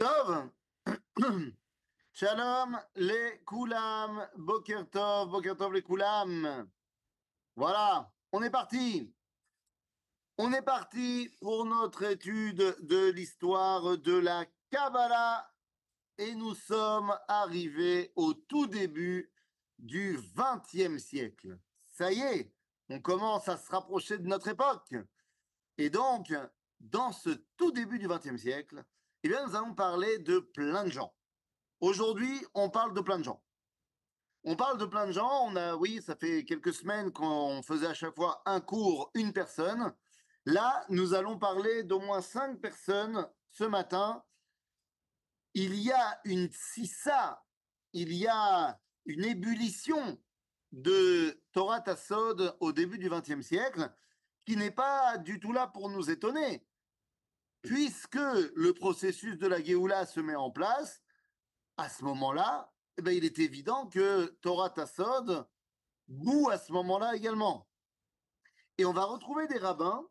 Shalom les Koulam, Boker Tov, Boker Tov les Koulam. Voilà, on est parti. On est parti pour notre étude de l'histoire de la Kabbalah et nous sommes arrivés au tout début du XXe siècle. Ça y est, on commence à se rapprocher de notre époque. Et donc, dans ce tout début du XXe siècle, eh bien, nous allons parler de plein de gens. Aujourd'hui, on parle de plein de gens. On parle de plein de gens. On a, oui, ça fait quelques semaines qu'on faisait à chaque fois un cours, une personne. Là, nous allons parler d'au moins cinq personnes ce matin. Il y a une sissa, il y a une ébullition de Torah Tassod au début du XXe siècle qui n'est pas du tout là pour nous étonner puisque le processus de la Géoula se met en place, à ce moment-là, eh ben, il est évident que Torah Tassod boue à ce moment-là également. Et on va retrouver des rabbins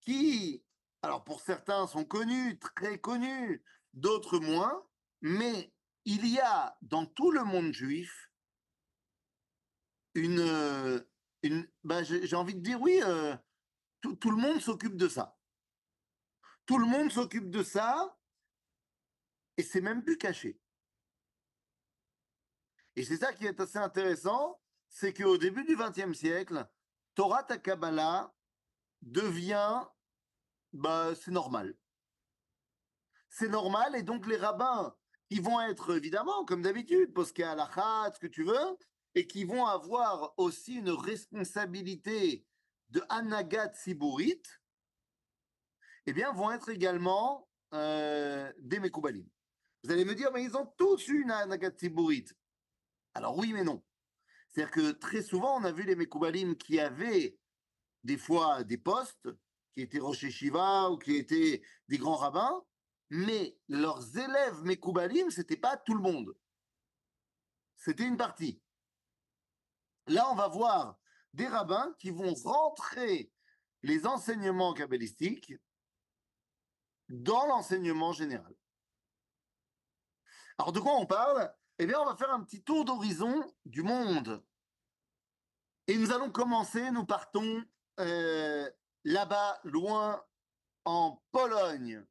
qui, alors pour certains sont connus, très connus, d'autres moins, mais il y a dans tout le monde juif une, ben, j'ai envie de dire oui, euh, tout le monde s'occupe de ça. Tout le monde s'occupe de ça et c'est même plus caché. Et c'est ça qui est assez intéressant, c'est qu'au début du XXe siècle, Torah Takabala devient, bah, c'est normal. C'est normal et donc les rabbins qui vont être évidemment, comme d'habitude, poské à la ce que tu veux, et qui vont avoir aussi une responsabilité de Anagat Siburit, eh bien, vont être également euh, des Mekoubalim. Vous allez me dire, mais ils ont tous une Anagat Alors oui, mais non. C'est-à-dire que très souvent, on a vu les Mekoubalim qui avaient des fois des postes, qui étaient Rocher Shiva ou qui étaient des grands rabbins, mais leurs élèves Mekoubalim, ce n'était pas tout le monde. C'était une partie. Là, on va voir des rabbins qui vont rentrer les enseignements kabbalistiques dans l'enseignement général. Alors de quoi on parle? Eh bien, on va faire un petit tour d'horizon du monde. Et nous allons commencer, nous partons euh, là-bas, loin, en Pologne.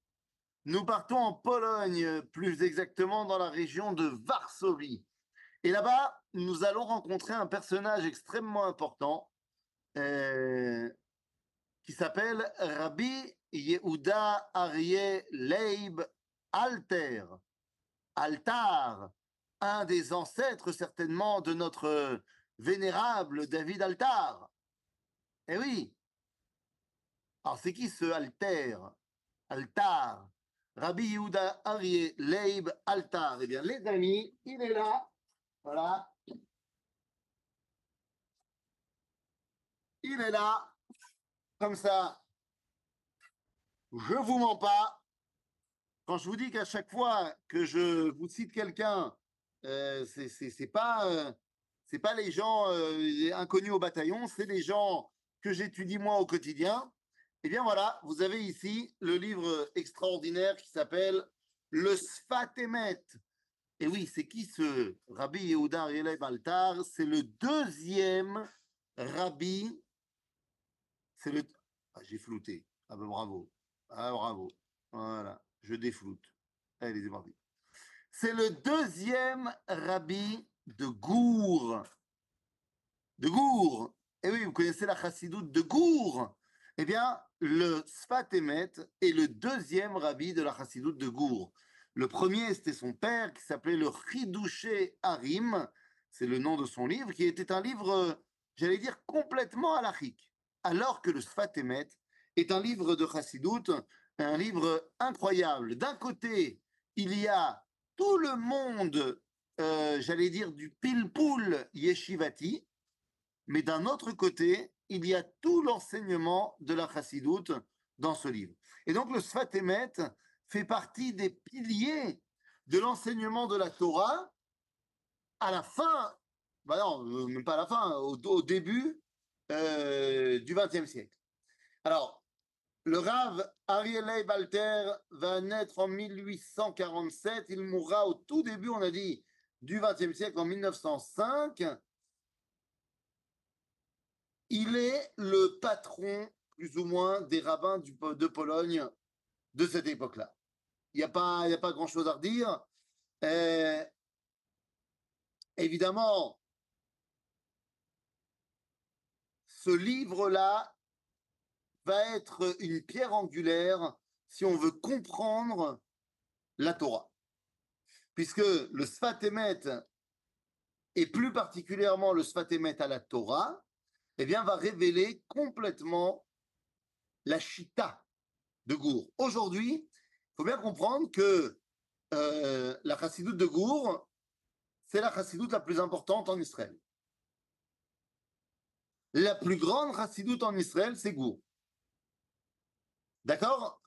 Nous partons en Pologne, plus exactement dans la région de Varsovie. Et là-bas, nous allons rencontrer un personnage extrêmement important euh, qui s'appelle Rabbi Yehuda Aryeh Leib Alter, Altar, un des ancêtres certainement de notre vénérable David Altar. Eh oui. Alors c'est qui ce Alter Altar? Rabbi Yehuda Aryeh Leib Altar. Eh bien les amis, il est là. Voilà. Il est là. Comme ça, je vous mens pas. Quand je vous dis qu'à chaque fois que je vous cite quelqu'un, euh, c'est pas euh, pas les gens euh, inconnus au bataillon, c'est les gens que j'étudie moi au quotidien. Eh bien voilà, vous avez ici le livre extraordinaire qui s'appelle Le Sfatemet. Et oui, c'est qui ce Rabbi Yehuda Arielay Baltar? C'est le deuxième rabbi. C'est le. Ah, j'ai flouté. Ah ben bravo. Ah, bravo. Voilà, je défloute. Allez, c'est C'est le deuxième rabbi de Gour. De Gour. Eh oui, vous connaissez la chassidoute de Gour. Eh bien, le Sfatemet est le deuxième rabbi de la chassidoute de Gour. Le premier, c'était son père qui s'appelait le Chidouché Harim. C'est le nom de son livre, qui était un livre, j'allais dire, complètement halachique. Alors que le Sfatemet est un livre de Chassidut, un livre incroyable. D'un côté, il y a tout le monde, euh, j'allais dire, du pilpoul yeshivati, mais d'un autre côté, il y a tout l'enseignement de la Chassidut dans ce livre. Et donc le Sfatemet fait partie des piliers de l'enseignement de la Torah à la fin, bah non, euh, même pas à la fin, au, début euh, du XXe siècle. Alors, Le Rav Ariel Balter va naître en 1847. Il mourra au tout début, on a dit, du XXe siècle, en 1905. Il est le patron, plus ou moins, des rabbins de Pologne de cette époque-là. Il n'y a pas, a pas grand-chose à redire. Euh, évidemment, ce livre-là va être une pierre angulaire si on veut comprendre la Torah. Puisque le Sfatemet, et plus particulièrement le Sfatemet à la Torah, eh bien, va révéler complètement la Shita de Gour. Aujourd'hui, il faut bien comprendre que euh, la chassidoute de Gour, c'est la chassidoute la plus importante en Israël. La plus grande chassidoute en Israël, c'est Gour. D'accord?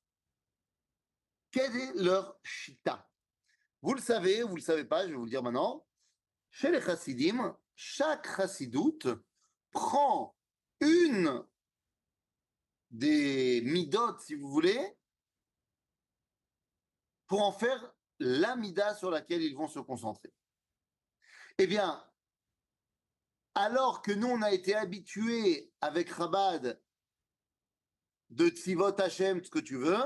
Quelle est leur shita? Vous le savez, vous ne le savez pas, je vais vous le dire maintenant. Chez les chassidim, chaque chassidoute prend une des midot, si vous voulez, pour en faire l'amida sur laquelle ils vont se concentrer. Eh bien, alors que nous, on a été habitués avec Rabad de Tzivot Hashem, ce que tu veux,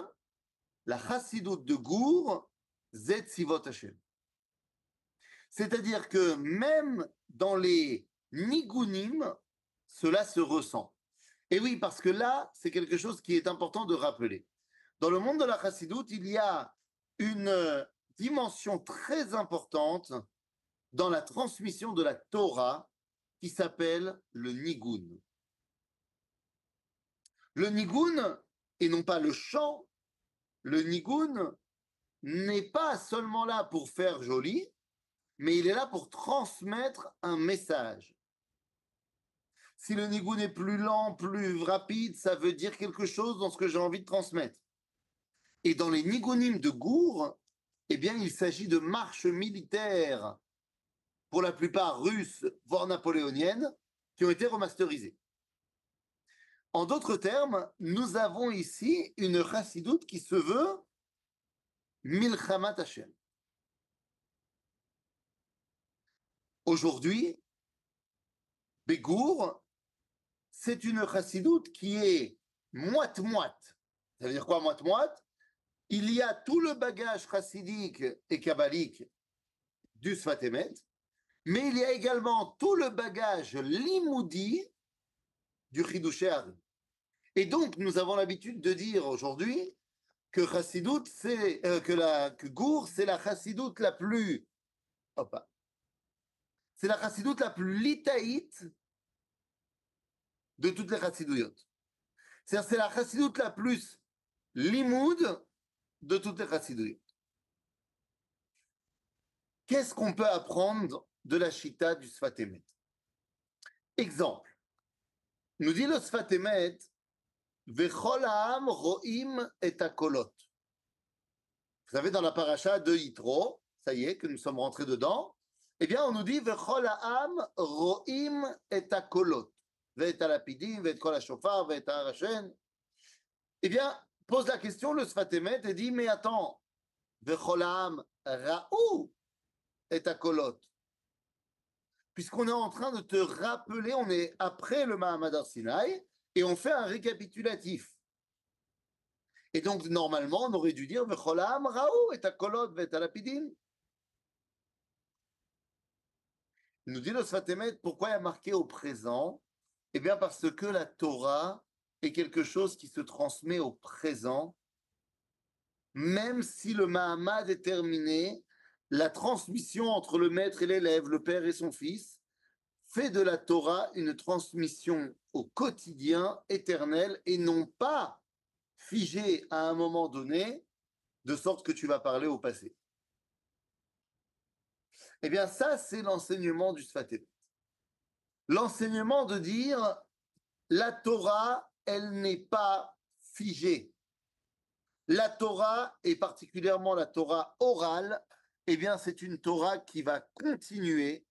la chassidoute de Gour, c'est Tzivot Hashem. C'est-à-dire que même dans les nigunim, cela se ressent. Et oui, parce que là, c'est quelque chose qui est important de rappeler. Dans le monde de la chassidoute, il y a une dimension très importante dans la transmission de la Torah qui s'appelle le nigun. Le nigun, et non pas le chant, le nigun n'est pas seulement là pour faire joli, mais il est là pour transmettre un message. Si le nigun est plus lent, plus rapide, ça veut dire quelque chose dans ce que j'ai envie de transmettre. Et dans les nigunim de Gour, eh bien, il s'agit de marches militaires, pour la plupart russes, voire napoléoniennes, qui ont été remasterisées. En d'autres termes, nous avons ici une chassidoute qui se veut Milchamat Hashem. Aujourd'hui, Bégour, c'est une chassidoute qui est moite-moite. Ça veut dire quoi, moite-moite? Il y a tout le bagage chassidique et kabbalique du Sfatemet, mais il y a également tout le bagage limoudi du Chidouché Et donc, nous avons l'habitude de dire aujourd'hui que Chassidout, c'est euh, que la que Gour, c'est la Chassidoute la plus c'est la Chassidoute la plus litaïte de toutes les Chassidouillotes. C'est-à-dire c'est la Chassidoute la plus limoud de toutes les Chassidouillotes. Qu'est-ce qu'on peut apprendre de la Chita du Sfatemet Exemple. Nous dit le Sfatemet, Vecholam roim et akolot. Vous savez, dans la paracha de Yitro, ça y est, que nous sommes rentrés dedans, eh bien, on nous dit Vecholam roim et akolot. Ve'et alapidim, ve'et kol shofar, ve'et arashen. Eh bien, pose la question le Sfatemet et dit Mais attends, Vecholam raou et akolot puisqu'on est en train de te rappeler, on est après le Mahamad Sinai, et on fait un récapitulatif. Et donc, normalement, on aurait dû dire Vecholam Raou et Kolot et. Nous dit le Sfatemet pourquoi il a marqué au présent? Eh bien, parce que la Torah est quelque chose qui se transmet au présent, même si le Mahamad est terminé, la transmission entre le maître et l'élève, le père et son fils, fait de la Torah une transmission au quotidien éternel et non pas figée à un moment donné, de sorte que tu vas parler au passé. Eh bien, ça, c'est l'enseignement du Sfaté. L'enseignement de dire la Torah, elle n'est pas figée. La Torah, et particulièrement la Torah orale, eh bien, c'est une Torah qui va continuer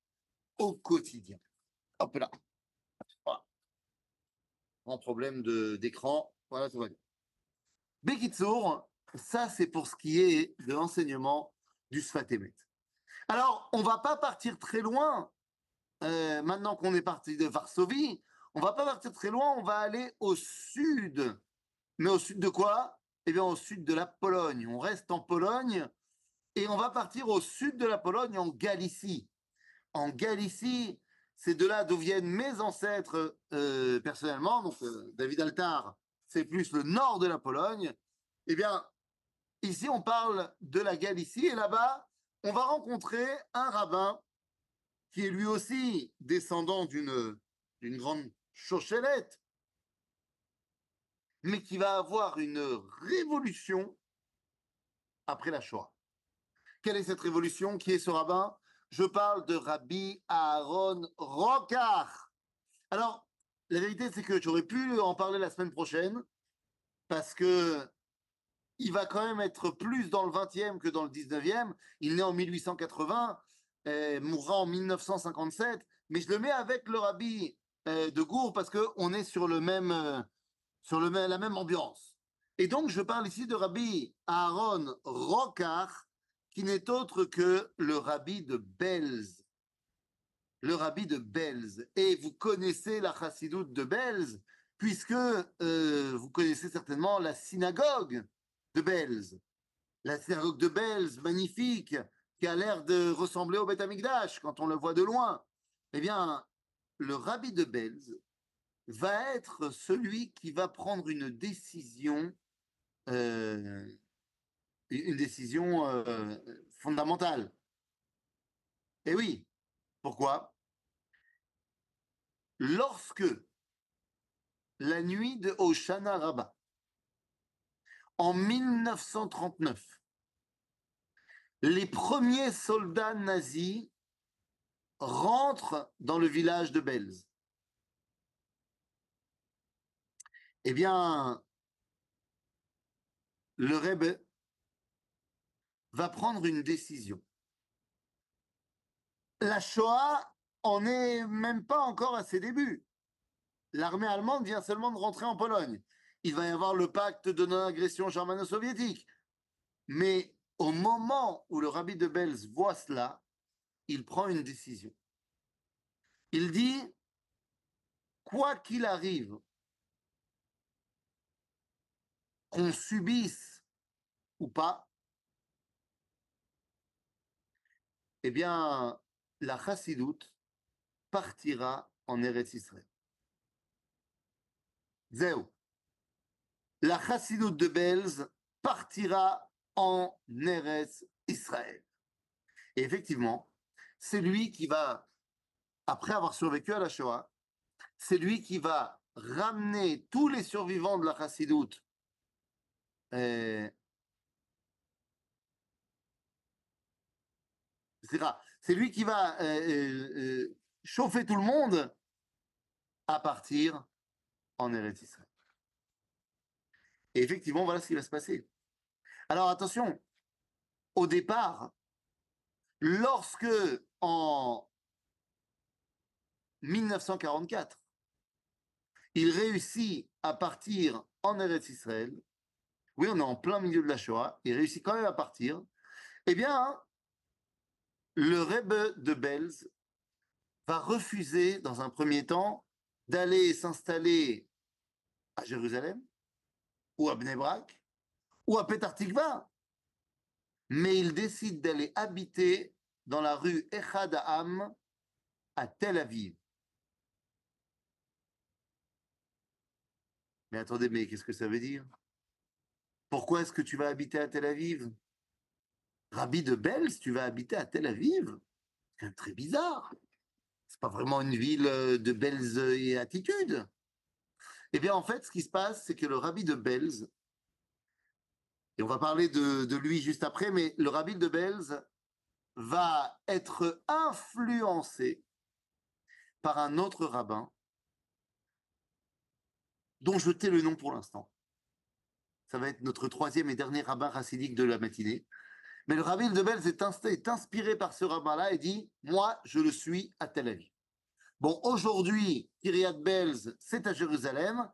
au quotidien. Hop là. Voilà. problème d'écran. Voilà, tout va Bekitsour, ça c'est pour ce qui est de l'enseignement du Sfatemet. Alors, on va pas partir très loin, euh, maintenant qu'on est parti de Varsovie, on va pas partir très loin, on va aller au sud. Mais au sud de quoi? Eh bien, au sud de la Pologne. On reste en Pologne et on va partir au sud de la Pologne, en Galicie. En Galicie, c'est de là d'où viennent mes ancêtres euh, personnellement. Donc, euh, David Altar, c'est plus le nord de la Pologne. Eh bien, ici, on parle de la Galicie et là-bas, on va rencontrer un rabbin qui est lui aussi descendant d'une grande chochelette, mais qui va avoir une révolution après la Shoah. Quelle est cette révolution? Qui est ce rabbin? Je parle de Rabbi Aaron Rokar. Alors, la vérité, c'est que j'aurais pu en parler la semaine prochaine, parce que il va quand même être plus dans le 20e que dans le 19e. Il naît en 1880, et mourra en 1957, mais je le mets avec le rabbi euh, de Gour parce qu'on est sur, le même, euh, sur le, la même ambiance. Et donc, je parle ici de rabbi Aaron Rokar, qui n'est autre que le rabbi de Belz. Le rabbi de Belz. Et vous connaissez la chassidoute de Belz, puisque euh, vous connaissez certainement la synagogue de Belz. La synagogue de Belz, magnifique, qui a l'air de ressembler au Beth Amikdash quand on le voit de loin. Eh bien, le rabbi de Belz va être celui qui va prendre une décision, euh, une décision euh, fondamentale. Et oui, pourquoi? Lorsque la nuit de Oshana Rabbah, en 1939, les premiers soldats nazis rentrent dans le village de Belz. Eh bien, le Rebbe va prendre une décision. La Shoah en est même pas encore à ses débuts. L'armée allemande vient seulement de rentrer en Pologne. Il va y avoir le pacte de non-agression germano-soviétique. Mais au moment où le rabbi de Belz voit cela, il prend une décision. Il dit, quoi qu'il arrive, qu'on subisse ou pas, eh bien, la chassidoute partira en Eretz Israël. Zéo. La chassidoute de Belz partira en Eretz Israël. Et effectivement, c'est lui qui va, après avoir survécu à la Shoah, c'est lui qui va ramener tous les survivants de la chassidoute euh, c'est lui qui va euh, euh, chauffer tout le monde à partir en Eretz Israël. Et effectivement, voilà ce qui va se passer. Alors attention, au départ, lorsque en 1944, il réussit à partir en Eretz Israël, oui, on est en plein milieu de la Shoah, il réussit quand même à partir, eh bien, le Rebbe de Belz va refuser, dans un premier temps, d'aller s'installer à Jérusalem, ou à Bnebrak, ou à Petar Tikva, mais il décide d'aller habiter dans la rue Echad à Tel Aviv. Mais attendez, mais qu'est-ce que ça veut dire? Pourquoi est-ce que tu vas habiter à Tel Aviv? Rabbi de Belz, tu vas habiter à Tel Aviv C'est très bizarre. C'est pas vraiment une ville euh, de Belz et attitude. Eh bien, en fait, ce qui se passe, c'est que le rabbi de Belz, et on va parler de, de lui juste après, mais le rabbi de Belz va être influencé par un autre rabbin dont je tais le nom pour l'instant. Ça va être notre troisième et dernier rabbin racidique de la matinée. Mais le rabbin de Belz est, inspiré par ce rabbin-là et dit Moi, je le suis à Tel Aviv. Bon, aujourd'hui, Kiryat Belz, c'est à Jérusalem.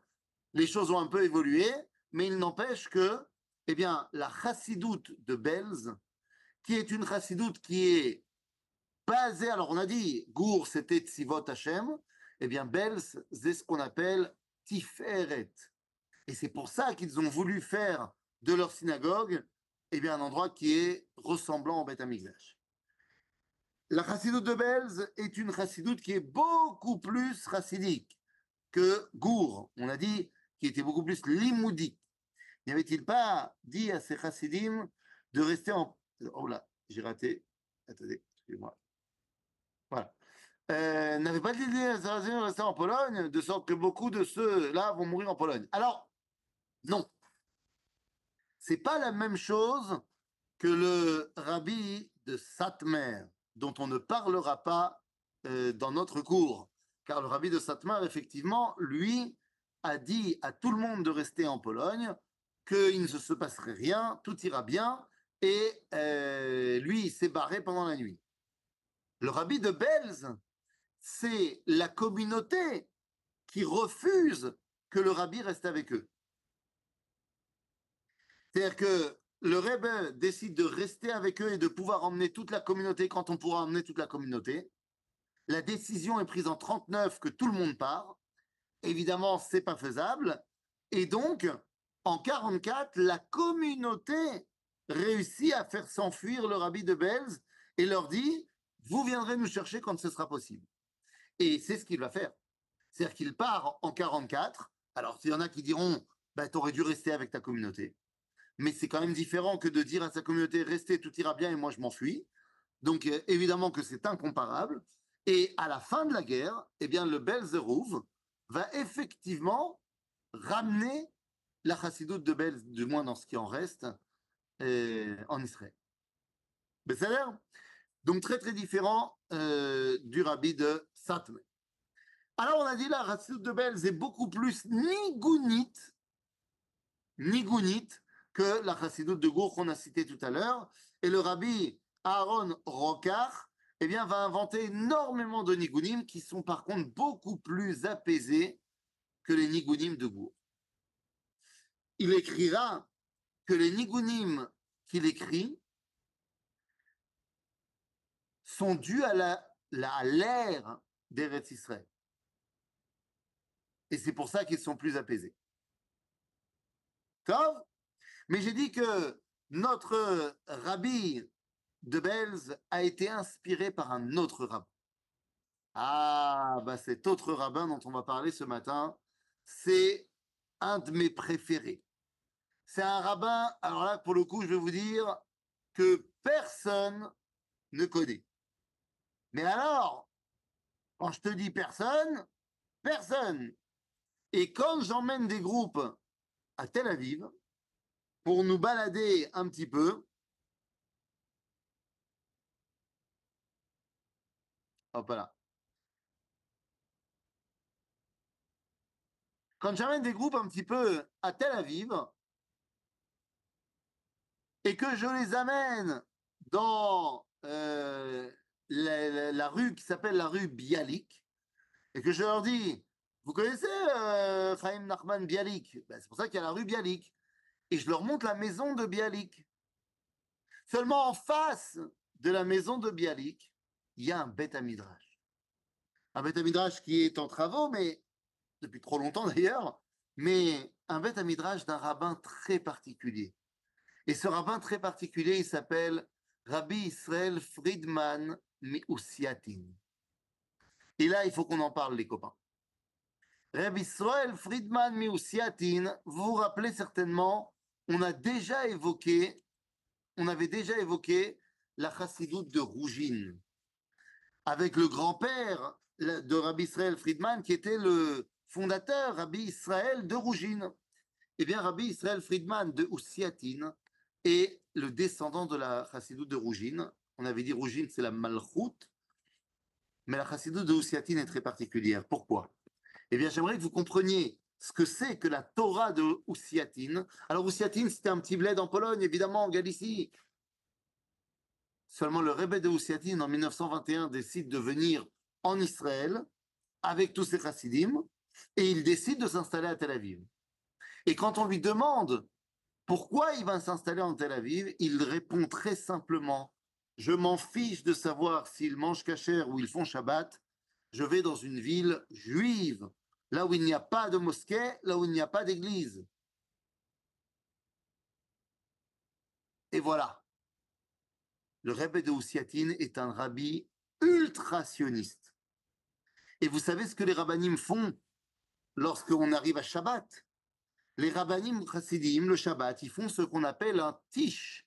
Les choses ont un peu évolué. mais il n'empêche que, eh bien, la chassidoute de Belz, qui est une chassidoute qui est basée, alors on a dit, Gour c'était Tzivot Hashem, eh bien, Belz, c'est ce qu'on appelle Tiferet. Et c'est pour ça qu'ils ont voulu faire de leur synagogue eh bien, un endroit qui est ressemblant au Beth Amikdash. La chassidoute de Belz est une chassidoute qui est beaucoup plus chassidique que Gour. On a dit qui était beaucoup plus limoudique. N'y avait-il pas dit à ces chassidim de rester en... Oh là, j'ai raté. Attendez, excusez-moi. Voilà. Euh, n'avait pas dit de rester en Pologne, de sorte que beaucoup de ceux-là vont mourir en Pologne. Alors, non. C'est pas la même chose que le rabbi de Satmer, dont on ne parlera pas euh, dans notre cours. Car le rabbi de Satmer, effectivement, lui, a dit à tout le monde de rester en Pologne, qu'il ne se passerait rien, tout ira bien, et euh, lui, il s'est barré pendant la nuit. Le rabbi de Belz, c'est la communauté qui refuse que le rabbi reste avec eux. C'est-à-dire que le rebbe décide de rester avec eux et de pouvoir emmener toute la communauté quand on pourra emmener toute la communauté. La décision est prise en 39 que tout le monde part. Évidemment, c'est pas faisable. Et donc, en 44, la communauté réussit à faire s'enfuir le rabbi de Belz et leur dit Vous viendrez nous chercher quand ce sera possible. Et c'est ce qu'il va faire. C'est-à-dire qu'il part en 44. Alors, s'il y en a qui diront bah, Tu aurais dû rester avec ta communauté mais c'est quand même différent que de dire à sa communauté restez, tout ira bien et moi je m'enfuis. Donc euh, évidemment que c'est incomparable. Et à la fin de la guerre, eh bien le Belzerouv va effectivement ramener la chassidoute de Belz, du moins dans ce qui en reste, euh, en Israël. L'air donc très très différent euh, du rabbi de Satme. Alors on a dit la chassidoute de Belz est beaucoup plus nigounite, nigounite, que la chassidoute de Gour qu'on a cité tout à l'heure. Et le rabbi Aaron Rokar eh bien, va inventer énormément de nigunim qui sont par contre beaucoup plus apaisés que les nigunim de Gour. Il écrira que les nigunim qu'il écrit sont dus à la, la l'ère d'Eretz Israël. Et c'est pour ça qu'ils sont plus apaisés. Tov mais j'ai dit que notre rabbi de Belz a été inspiré par un autre rabbin. Ah, bah cet autre rabbin dont on va parler ce matin, c'est un de mes préférés. C'est un rabbin, alors là, pour le coup, je vais vous dire que personne ne connaît. Mais alors, quand je te dis personne, personne. Et quand j'emmène des groupes à Tel Aviv, pour nous balader un petit peu. Hop là. Quand j'amène des groupes un petit peu à Tel Aviv et que je les amène dans euh, la, rue qui s'appelle la rue Bialik et que je leur dis, vous connaissez euh, Nachman Bialik? Ben, C'est pour ça qu'il y a la rue Bialik et je leur montre la maison de Bialik. Seulement en face de la maison de Bialik, il y a un Beth Midrash. Un Beth Midrash qui est en travaux, mais depuis trop longtemps d'ailleurs, mais un Beth Midrash d'un rabbin très particulier. Et ce rabbin très particulier, il s'appelle Rabbi Israël Friedman Miusiatin. Et là, il faut qu'on en parle, les copains. Rabbi Israël Friedman Miusiatin, vous vous rappelez certainement on a déjà évoqué, on avait déjà évoqué la chassidoute de Rougine, avec le grand-père de Rabbi Israël Friedman, qui était le fondateur, Rabbi Israël de Rougine. Eh bien, Rabbi Israël Friedman de Oussiatine est le descendant de la chassidoute de Rougine. On avait dit Rougine, c'est la malchoute, mais la chassidoute de Oussiatine est très particulière. Pourquoi? Eh bien, j'aimerais que vous compreniez ce que c'est que la Torah de Oussiatine. Alors Oussiatine, c'était un petit bled en Pologne, évidemment, en Galicie. Seulement le Rebbe de Oussiatine, en 1921, décide de venir en Israël avec tous ses chassidim, et il décide de s'installer à Tel Aviv. Et quand on lui demande pourquoi il va s'installer en Tel Aviv, il répond très simplement Je m'en fiche de savoir s'ils mangent cachère ou ils font Shabbat. Je vais dans une ville juive, là où il n'y a pas de mosquée, là où il n'y a pas d'église. Et voilà. Le Rebbe de Oussiatine est un rabbi ultra sioniste. Et vous savez ce que les rabbinim font lorsqu'on arrive à Shabbat? Les rabbinim chassidim, le Shabbat, ils font ce qu'on appelle un tish.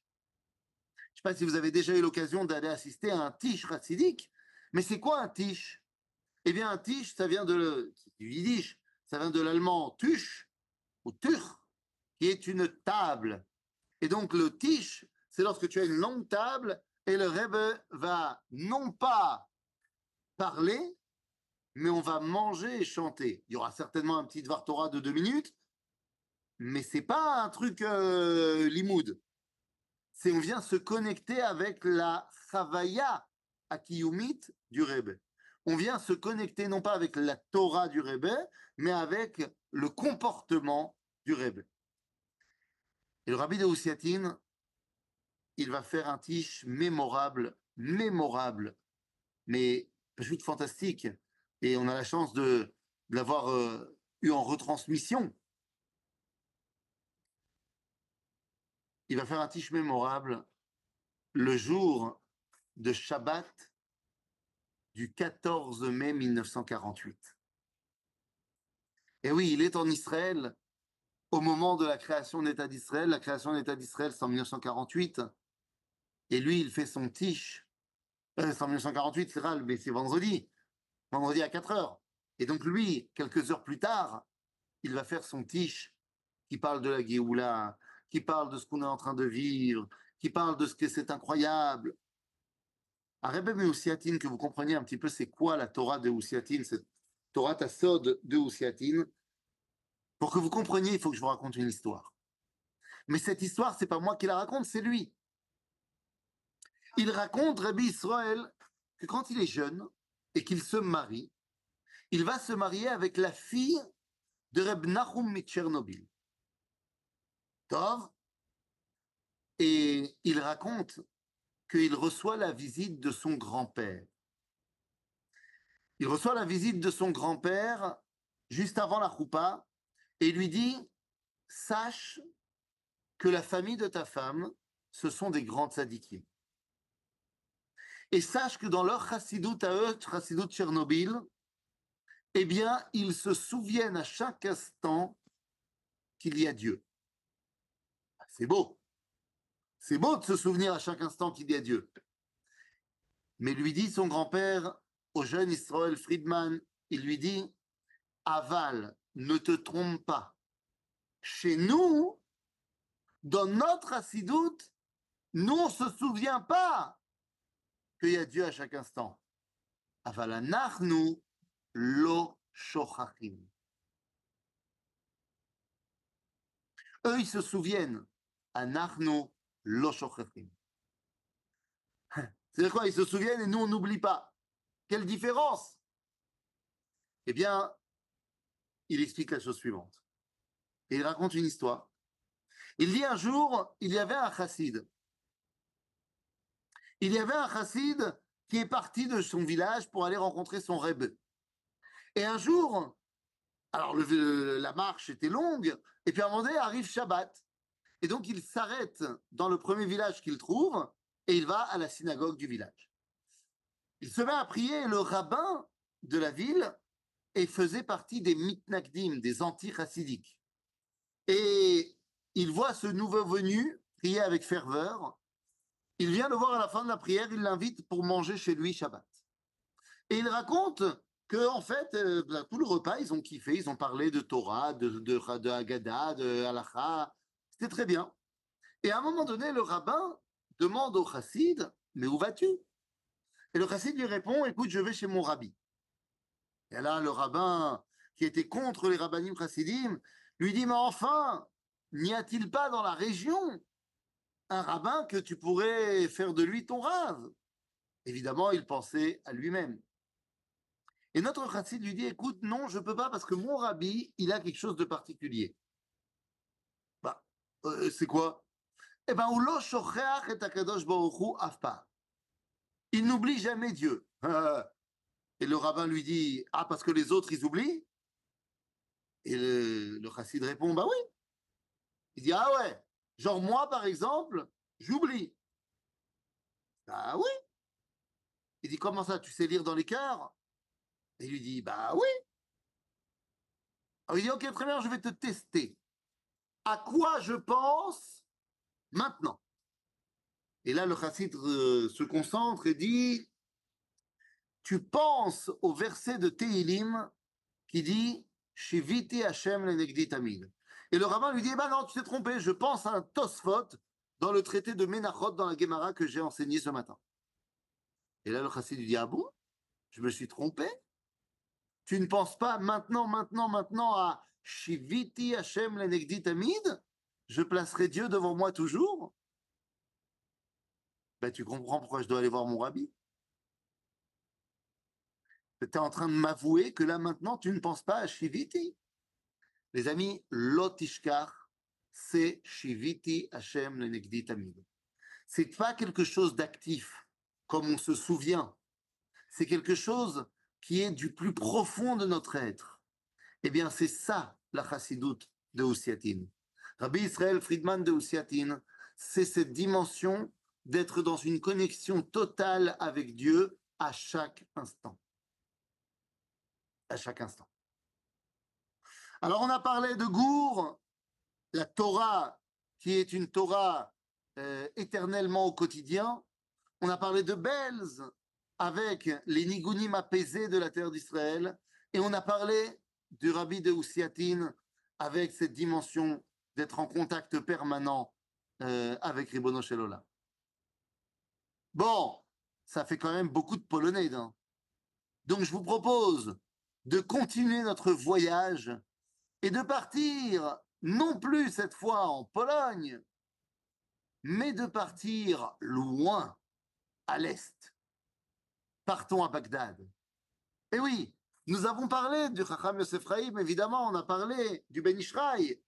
Je ne sais pas si vous avez déjà eu l'occasion d'aller assister à un tish chassidique, mais c'est quoi un tish? Eh bien, tish, ça vient de, du yiddish, ça vient de l'allemand tush ou tur, qui est une table. Et donc, le tish, c'est lorsque tu as une longue table et le Rebbe va non pas parler, mais on va manger et chanter. Il y aura certainement un petit Dvar de deux minutes, mais c'est pas un truc euh. C'est on vient se connecter avec la chavaya akiyumit du Rebbe. On vient se connecter non pas avec la Torah du Rebbe, mais avec le comportement du Rebbe. Et le rabbi de Oussiatine, il va faire un tiche mémorable, mémorable, mais juste fantastique. Et on a la chance de, l'avoir euh, eu en retransmission. Il va faire un tiche mémorable le jour de Shabbat du 14 mai 1948. Et oui, il est en Israël au moment de la création de l'État d'Israël. La création de l'État d'Israël, c'est en 1948. Et lui, il fait son tiche. Euh, c'est en 1948, c'est mais c'est vendredi. Vendredi à 4 heures. Et donc lui, quelques heures plus tard, il va faire son tiche qui parle de la Géoula, qui parle de ce qu'on est en train de vivre, qui parle de ce que c'est incroyable. À Rebbe Meusiatine, que vous compreniez un petit peu c'est quoi la Torah de Ousiatine, cette Torah Tassod de Ousiatine. Pour que vous compreniez, il faut que je vous raconte une histoire. Mais cette histoire, c'est pas moi qui la raconte, c'est lui. Il raconte, Rabbi Israël, que quand il est jeune et qu'il se marie, il va se marier avec la fille de Reb Nahum Tchernobyl. Tov. Et il raconte qu'il reçoit la visite de son grand-père. Il reçoit la visite de son grand-père juste avant la choupa et lui dit Sache que la famille de ta femme, ce sont des grands tzadikim. Et sache que dans leur chassidout à eux, chassidout Tchernobyl, eh bien, ils se souviennent à chaque instant qu'il y a Dieu. Ah, c'est beau. C'est beau de se souvenir à chaque instant qu'il y a Dieu. Mais lui dit son grand-père au jeune Israël Friedman, il lui dit Aval, ne te trompe pas. Chez nous, dans notre assidoute, nous, on ne se souvient pas qu'il y a Dieu à chaque instant. lo shochachim. Eux, ils se souviennent. Anachnu lo shochachim. C'est quoi Ils se souviennent et nous, on n'oublie pas. Quelle différence Eh bien, il explique la chose suivante. Il raconte une histoire. Il dit un jour, il y avait un chassid il y avait un chassid qui est parti de son village pour aller rencontrer son rebbe. Et un jour, alors la marche était longue, et puis à un moment donné arrive Shabbat. Et donc il s'arrête dans le premier village qu'il trouve, et il va à la synagogue du village. Il se met à prier, le rabbin de la ville et faisait partie des mitnagdim, des anti-chassidiques. Et il voit ce nouveau venu prier avec ferveur, il vient le voir à la fin de la prière, il l'invite pour manger chez lui Shabbat. Et il raconte que en fait, euh, bah, tout le repas, ils ont kiffé, ils ont parlé de Torah, de, de, de Haggadah, de Halacha. C'était très bien. Et à un moment donné, le rabbin demande au chassid, mais où vas-tu? Et le chassid lui répond, écoute, je vais chez mon rabbi. Et là, le rabbin, qui était contre les rabbinim chassidim, lui dit, mais enfin, n'y a-t-il pas dans la région un rabbin que tu pourrais faire de lui ton rave? Évidemment, il pensait à lui-même. Et notre chassid lui dit, écoute, non, je ne peux pas parce que mon rabbi, il a quelque chose de particulier. Euh, c'est quoi? Eh bien, ou lo shocheach et akadosh afpa. Il n'oublie jamais Dieu. Et le rabbin lui dit Ah, parce que les autres, ils oublient Et le, le chassid répond Bah oui. Il dit Ah ouais, genre moi, par exemple, j'oublie. Bah oui. Il dit Comment ça, tu sais lire dans les cœurs Et il lui dit Bah oui. Il dit Ok, très je vais te tester. À quoi je pense maintenant Et là, le chassid euh, se concentre et dit tu penses au verset de Tehilim qui dit Shiviti Hashem lenegdi tamid. Et le rabbin lui dit eh ben non, tu t'es trompé, je pense à un Tosfot dans le traité de Menachot dans la Gemara que j'ai enseigné ce matin. Et là, le chassid lui dit Ah bon? Je me suis trompé? Tu ne penses pas maintenant, maintenant, maintenant à Shiviti Hashem lenegdi tamid Je placerai Dieu devant moi toujours ben, Tu comprends pourquoi je dois aller voir mon rabbi tu es en train de m'avouer que là maintenant, tu ne penses pas à Shiviti. Les amis, l'otishkar, c'est Shiviti Hashem le Negdi Tamid. C'est pas quelque chose d'actif, comme on se souvient. C'est quelque chose qui est du plus profond de notre être. Eh bien, c'est ça la chassidoute de Ousiatin. Rabbi Israël Friedman de Ousiatin, c'est cette dimension d'être dans une connexion totale avec Dieu à chaque instant à chaque instant. Alors on a parlé de Gour, la Torah qui est une Torah euh, éternellement au quotidien. On a parlé de Belz avec les nigunim apaisés de la terre d'Israël. Et on a parlé du rabbi de Oussiatine avec cette dimension d'être en contact permanent euh, avec Ribono Shelola. Bon, ça fait quand même beaucoup de polonais. Hein. Donc je vous propose de continuer notre voyage et de partir non plus cette fois en Pologne, mais de partir loin, à l'est. Partons à Bagdad. Eh oui, nous avons parlé du Chacham Yosef évidemment, on a parlé du Ben Ishraï.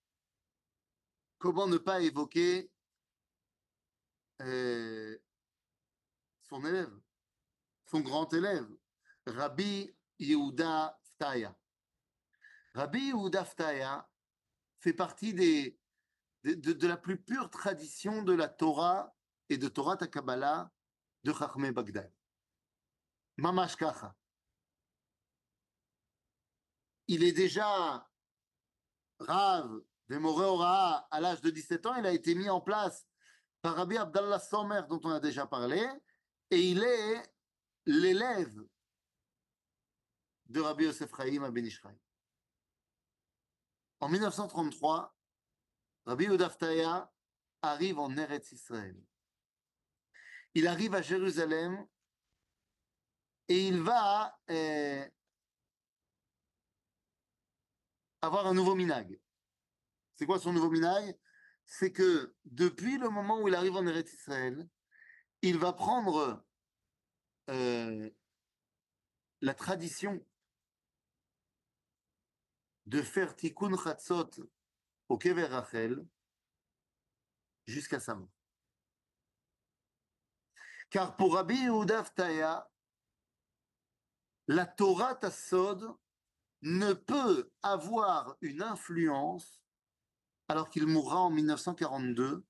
Comment ne pas évoquer euh, son élève, son grand élève, Rabbi Yehuda Rabbi Yehuda Ftaya fait partie de, la plus pure tradition de la Torah et de Torah Takabala de Chachmé Bagdad. Mamash Kacha. Il est déjà Rav de Ora à l'âge de 17 ans. Il a été mis en place par Rabbi Abdallah Somer, dont on a déjà parlé, et il est l'élève de Rabbi Yosef Chaim à En 1933, Rabbi Udaftaya arrive en Eretz Israël. Il arrive à Jérusalem et il va euh, avoir un nouveau minag. C'est quoi son nouveau minag? C'est que depuis le moment où il arrive en Eretz Israël, il va prendre euh, la tradition de faire tikkun chatzot au kever Rachel jusqu'à sa mort. Car pour Rabbi Yehuda la Torah Tassod ne peut avoir une influence, alors qu'il mourra en 1942,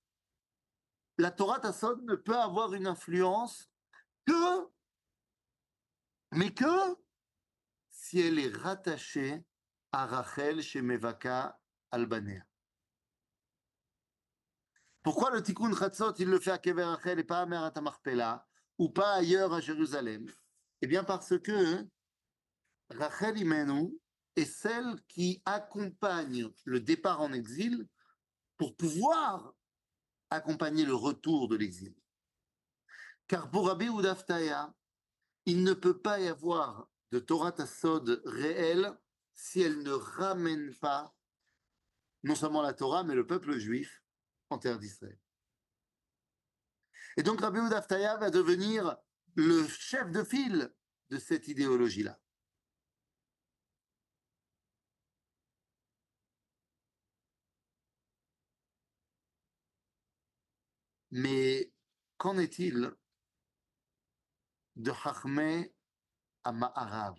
la Torah Tassod ne peut avoir une influence que, mais que si elle est rattachée à Rachel chez Mevaka Albanea. Pourquoi le Tikkun Chatzot, il le fait à Kever Rachel et pas à Merat Marpella ou pas ailleurs à Jérusalem? Eh bien parce que Rachel Imenu est celle qui accompagne le départ en exil pour pouvoir accompagner le retour de l'exil. Car pour Rabbi Udaftaya, il ne peut pas y avoir de Torah Tassod réel si elle ne ramène pas non seulement la Torah, mais le peuple juif en terre d'Israël. Et donc Rabbi Udaftaya va devenir le chef de file de cette idéologie-là. Mais qu'en est-il de Chachmé à Ma'arav?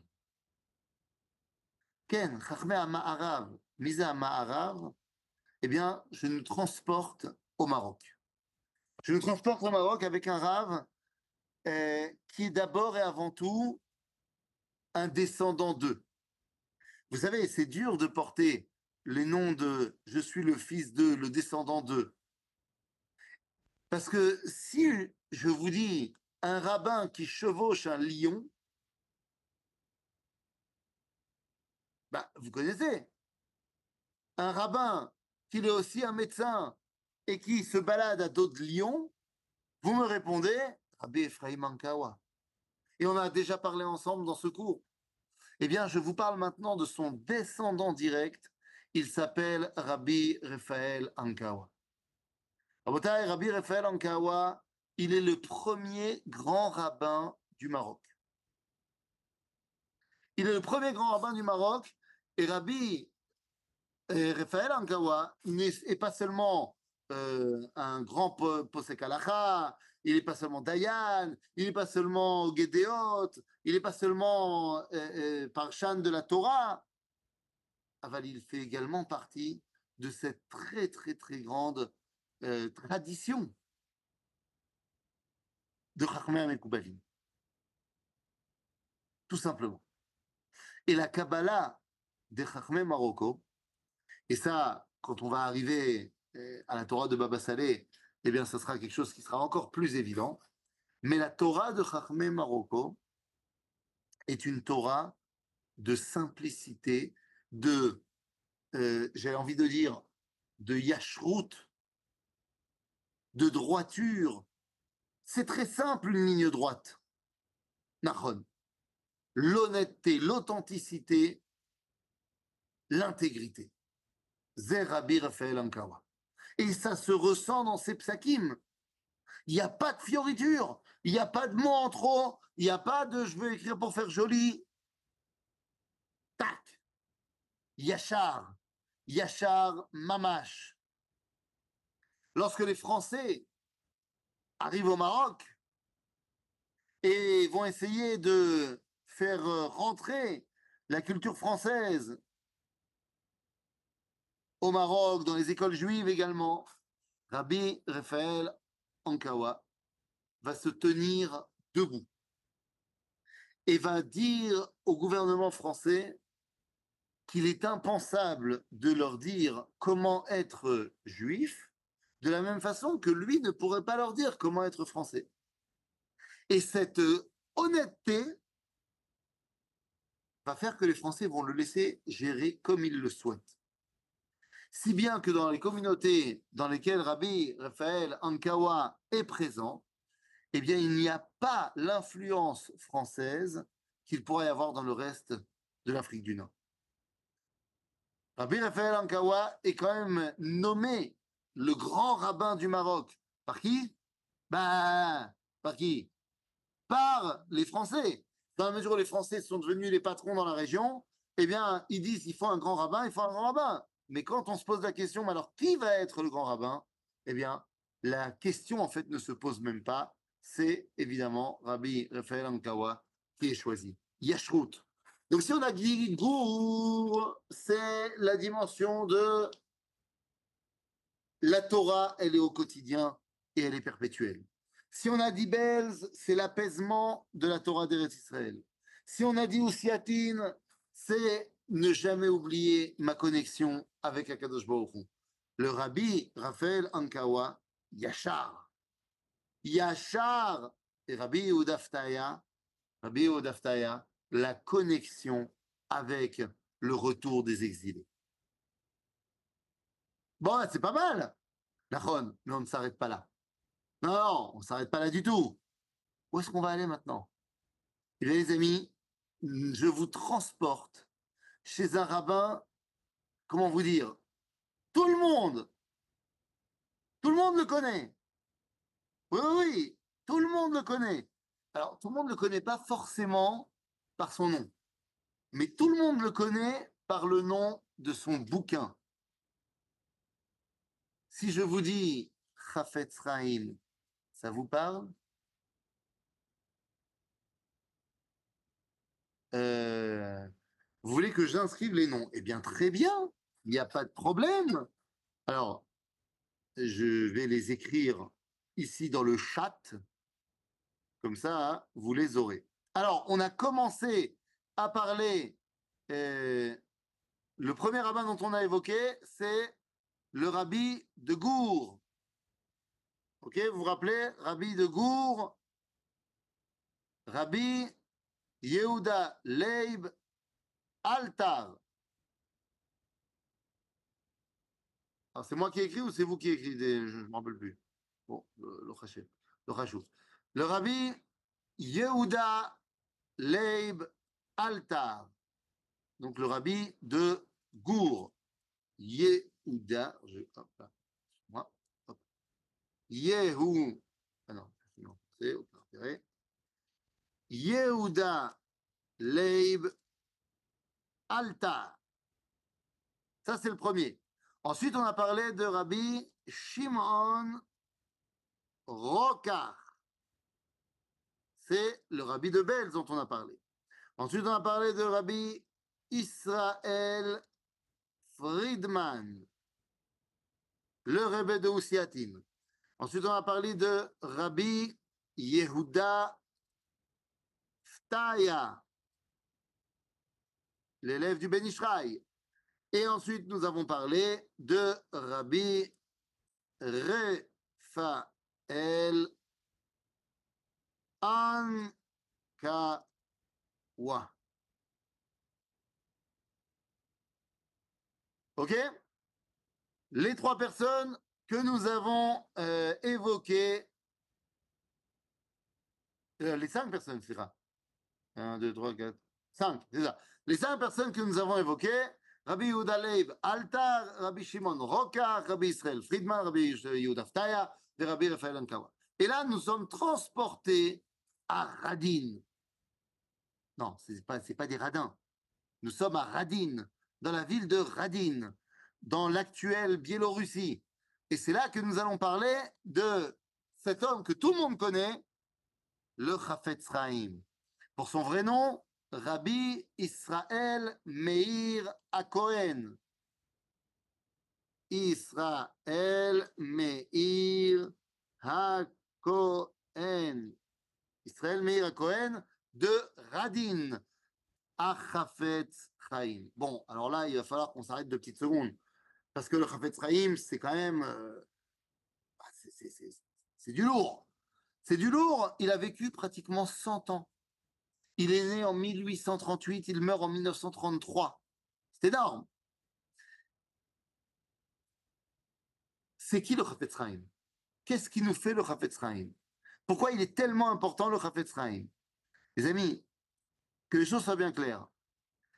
Ken, Chachmé à Ma'arav, mise à Ma'arav, eh bien, je nous transporte au Maroc. Je nous transporte au Maroc avec un rave euh, qui est d'abord et avant tout un descendant d'eux. Vous savez, c'est dur de porter les noms de je suis le fils de, le descendant d'eux. Parce que si je vous dis un rabbin qui chevauche un lion, bah, vous connaissez. Un rabbin qui est aussi un médecin et qui se balade à dos de lion, vous me répondez Rabbi Ephraim Ankawa. Et on a déjà parlé ensemble dans ce cours. Eh bien, je vous parle maintenant de son descendant direct. Il s'appelle Rabbi Raphaël Ankawa. Rabbi Raphaël Ankawa, il est le premier grand rabbin du Maroc. Il est le premier grand rabbin du Maroc et Rabbi Raphaël Ankawa n'est pas seulement euh, un grand posek il n'est pas seulement Dayan, il n'est pas seulement Gédéot, il n'est pas seulement euh, euh, Parshan de la Torah. Aval, il fait également partie de cette très très très grande tradition de Chachmé Mekoubalim. Tout simplement. Et la Kabbalah des Chachmé Marocco, et ça, quand on va arriver à la Torah de Baba Saleh, eh bien, ce sera quelque chose qui sera encore plus évident. Mais la Torah de Chachmé Marocco est une Torah de simplicité, de, euh, j'ai envie de dire, de yashrut, de droiture. C'est très simple, une ligne droite. Nahon. L'honnêteté, l'authenticité, l'intégrité. Zerabi Raphaël Ankawa. Et ça se ressent dans ces psakim. Il n'y a pas de fioriture, il n'y a pas de mots en trop, il n'y a pas de je veux écrire pour faire joli. Tac. Yachar. Yachar Mamash. Lorsque les Français arrivent au Maroc et vont essayer de faire rentrer la culture française au Maroc, dans les écoles juives également, Rabbi Raphaël Ankawa va se tenir debout et va dire au gouvernement français qu'il est impensable de leur dire comment être juif, de la même façon que lui ne pourrait pas leur dire comment être français. Et cette honnêteté va faire que les Français vont le laisser gérer comme ils le souhaitent. Si bien que dans les communautés dans lesquelles Rabbi Raphaël Ankawa est présent, eh bien, il n'y a pas l'influence française qu'il pourrait y avoir dans le reste de l'Afrique du Nord. Rabbi Raphaël Ankawa est quand même nommé le grand rabbin du Maroc. Par qui? Ben, par qui? Par les Français. Dans la mesure où les Français sont devenus les patrons dans la région, eh bien, ils disent il faut un grand rabbin, il faut un grand rabbin. Mais quand on se pose la question, alors qui va être le grand rabbin? Eh bien, la question en fait ne se pose même pas. C'est évidemment Rabbi Raphaël Ankawa qui est choisi. Yashrut. Donc si on a dit Gour, c'est la dimension de la Torah, elle est au quotidien et elle est perpétuelle. Si on a dit Belz, c'est l'apaisement de la Torah d'Eretz Israël. Si on a dit Ousiatine, c'est ne jamais oublier ma connexion avec Akadosh Le rabbi Raphaël Ankawa, Yachar. Yachar et Rabbi Udaftaya, Rabbi Udaftaya, la connexion avec le retour des exilés. Bon, c'est pas mal, Nachon, mais on ne s'arrête pas là. Non, non, on ne s'arrête pas là du tout. Où est-ce qu'on va aller maintenant? Eh bien, les amis, je vous transporte chez un rabbin, comment vous dire, tout le monde, tout le monde le connaît. Oui, oui, tout le monde le connaît. Alors, tout le monde ne le connaît pas forcément par son nom, mais tout le monde le connaît par le nom de son bouquin. Si je vous dis Chafetz Chaim Ça vous parle? Euh, Vous voulez que j'inscrive les noms? Eh bien, très bien, il n'y a pas de problème. Alors, je vais les écrire ici dans le chat. Comme ça, vous les aurez. Alors, on a commencé à parler. euh, le premier rabbin dont on a évoqué, c'est le rabbi de Gour. Ok, vous vous rappelez Rabbi de Gour, Rabbi Yehuda Leib Altar. Alors, c'est moi qui ai écrit ou c'est vous qui écrivez des- Je ne m'en rappelle plus. Bon, le, le. Le Rabbi Yehuda Leib Altar. Donc, le Rabbi de Gour. Yehuda. Je, hop là. Moi. Hop. Ah c'est au. Yehuda Leib Altar. Ça, c'est le premier. Ensuite, on a parlé de Rabbi Shimon Rokar. C'est le Rabbi de Belz dont on a parlé. Ensuite, on a parlé de Rabbi Israël Friedman, le Rebbe de Ousiatim. Ensuite, on a parlé de Rabbi Yehuda Ftaya, l'élève du Ben Ishraï. Et ensuite, nous avons parlé de Rabbi Raphaël Ankawa. OK? Les trois personnes que nous avons euh, évoquées, euh, les cinq personnes, c'est ça. Un, deux, trois, quatre, cinq, c'est ça. Les cinq personnes que nous avons évoquées, Rabbi Yehuda Altar, Rabbi Shimon Rokar, Rabbi Israël Friedman, Rabbi Yehuda et Rabbi Raphaël Ankawa. Et là, nous sommes transportés à Radin. Non, ce n'est pas, pas des radins. Nous sommes à Radin, dans la ville de Radin, dans l'actuelle Biélorussie. Et c'est là que nous allons parler de cet homme que tout le monde connaît, le Chafetz Chaim. Pour son vrai nom, Rabbi Israël Meir Akohen. Israël Meir Hakohen. Israël Meir Hakohen de Radin à Chafetz Chaim. Bon, alors là, il va falloir qu'on s'arrête deux petites secondes. Parce que le Chafetz Chaim, c'est quand même. euh, bah, c'est- du lourd. C'est du lourd. Il a vécu pratiquement 100 ans. Il est né en 1838, il meurt en 1933. C'est énorme. C'est qui le Chafetz Chaim? Qu'est-ce qui nous fait le Chafetz Chaim? Pourquoi il est tellement important le Chafetz Chaim? Les amis, que les choses soient bien claires.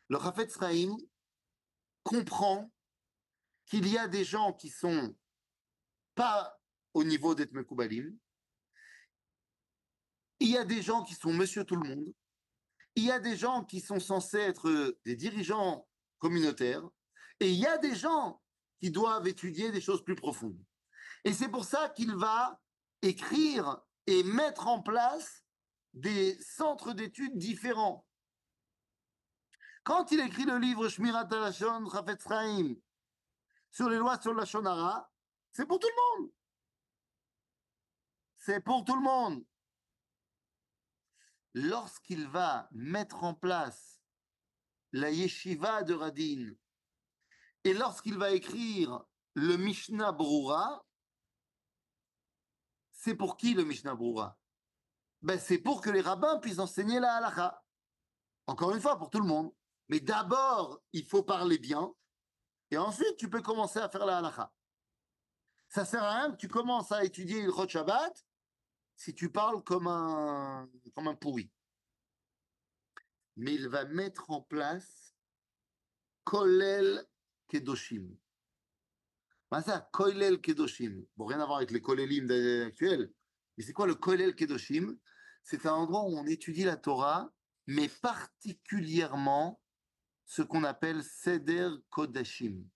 Le Chafetz Chaim comprend qu'il y a des gens qui sont pas au niveau d'être Mekoubalim. Il y a des gens qui sont monsieur tout le monde. Il y a des gens qui sont censés être des dirigeants communautaires. Et il y a des gens qui doivent étudier des choses plus profondes. Et c'est pour ça qu'il va écrire et mettre en place des centres d'études différents. Quand il écrit le livre Shmirat Chaim sur les lois sur la Shonara, c'est pour tout le monde. C'est pour tout le monde. Lorsqu'il va mettre en place la yeshiva de Radin et lorsqu'il va écrire le Mishnah Brura, c'est pour qui le Mishnah Brura? Ben, C'est pour que les rabbins puissent enseigner la halakha. Encore une fois, pour tout le monde. Mais d'abord, il faut parler bien. Et ensuite, tu peux commencer à faire la halakha. Ça sert à rien que tu commences à étudier le Chod Shabbat si tu parles comme un, comme un pourri. Mais il va mettre en place Kolel Kedoshim. Ben ça, Kolel Kedoshim. Bon, rien à voir avec les Kolelim actuels. Mais c'est quoi le Kolel Kedoshim? C'est un endroit où on étudie la Torah, mais particulièrement ce qu'on appelle Seder Kodashim.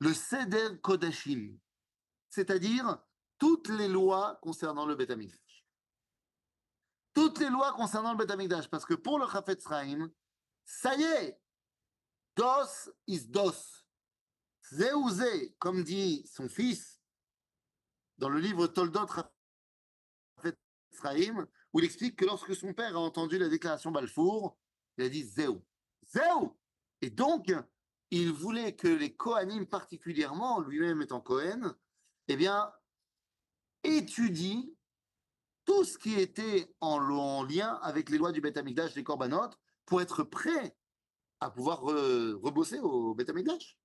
Le Seder Kodashim, c'est-à-dire toutes les lois concernant le Beth Amikdash. Toutes les lois concernant le Beth Amikdash, parce que pour le Chafetz Chaim, ça y est, dos is dos. Zé comme dit son fils dans le livre Toldot Chafetz où il explique que lorsque son père a entendu la déclaration Balfour, il a dit Zéou. Zéou Et donc, il voulait que les Kohanim particulièrement, lui-même étant Kohen, eh bien, étudient tout ce qui était en, lien avec les lois du Beth Amikdash, des Korbanot, pour être prêt à pouvoir rebosser au Beth Amikdash.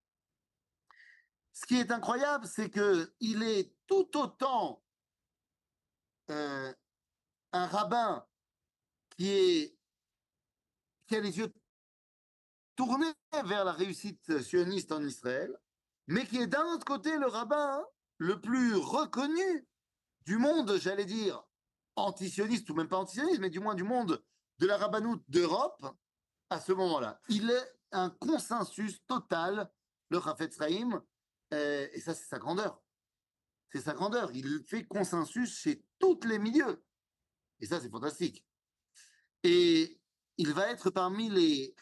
Ce qui est incroyable, c'est qu'il est tout autant euh, un rabbin qui, est, qui a les yeux tournés vers la réussite sioniste en Israël, mais qui est d'un autre côté le rabbin le plus reconnu du monde, j'allais dire, antisioniste, ou même pas antisioniste, mais du moins du monde de la rabbanoute d'Europe, à ce moment-là. Il est un consensus total, le Chafetz Chaim, euh, et ça, c'est sa grandeur. C'est sa grandeur. Il fait consensus chez tous les milieux. Et ça, c'est fantastique. Il va être parmi les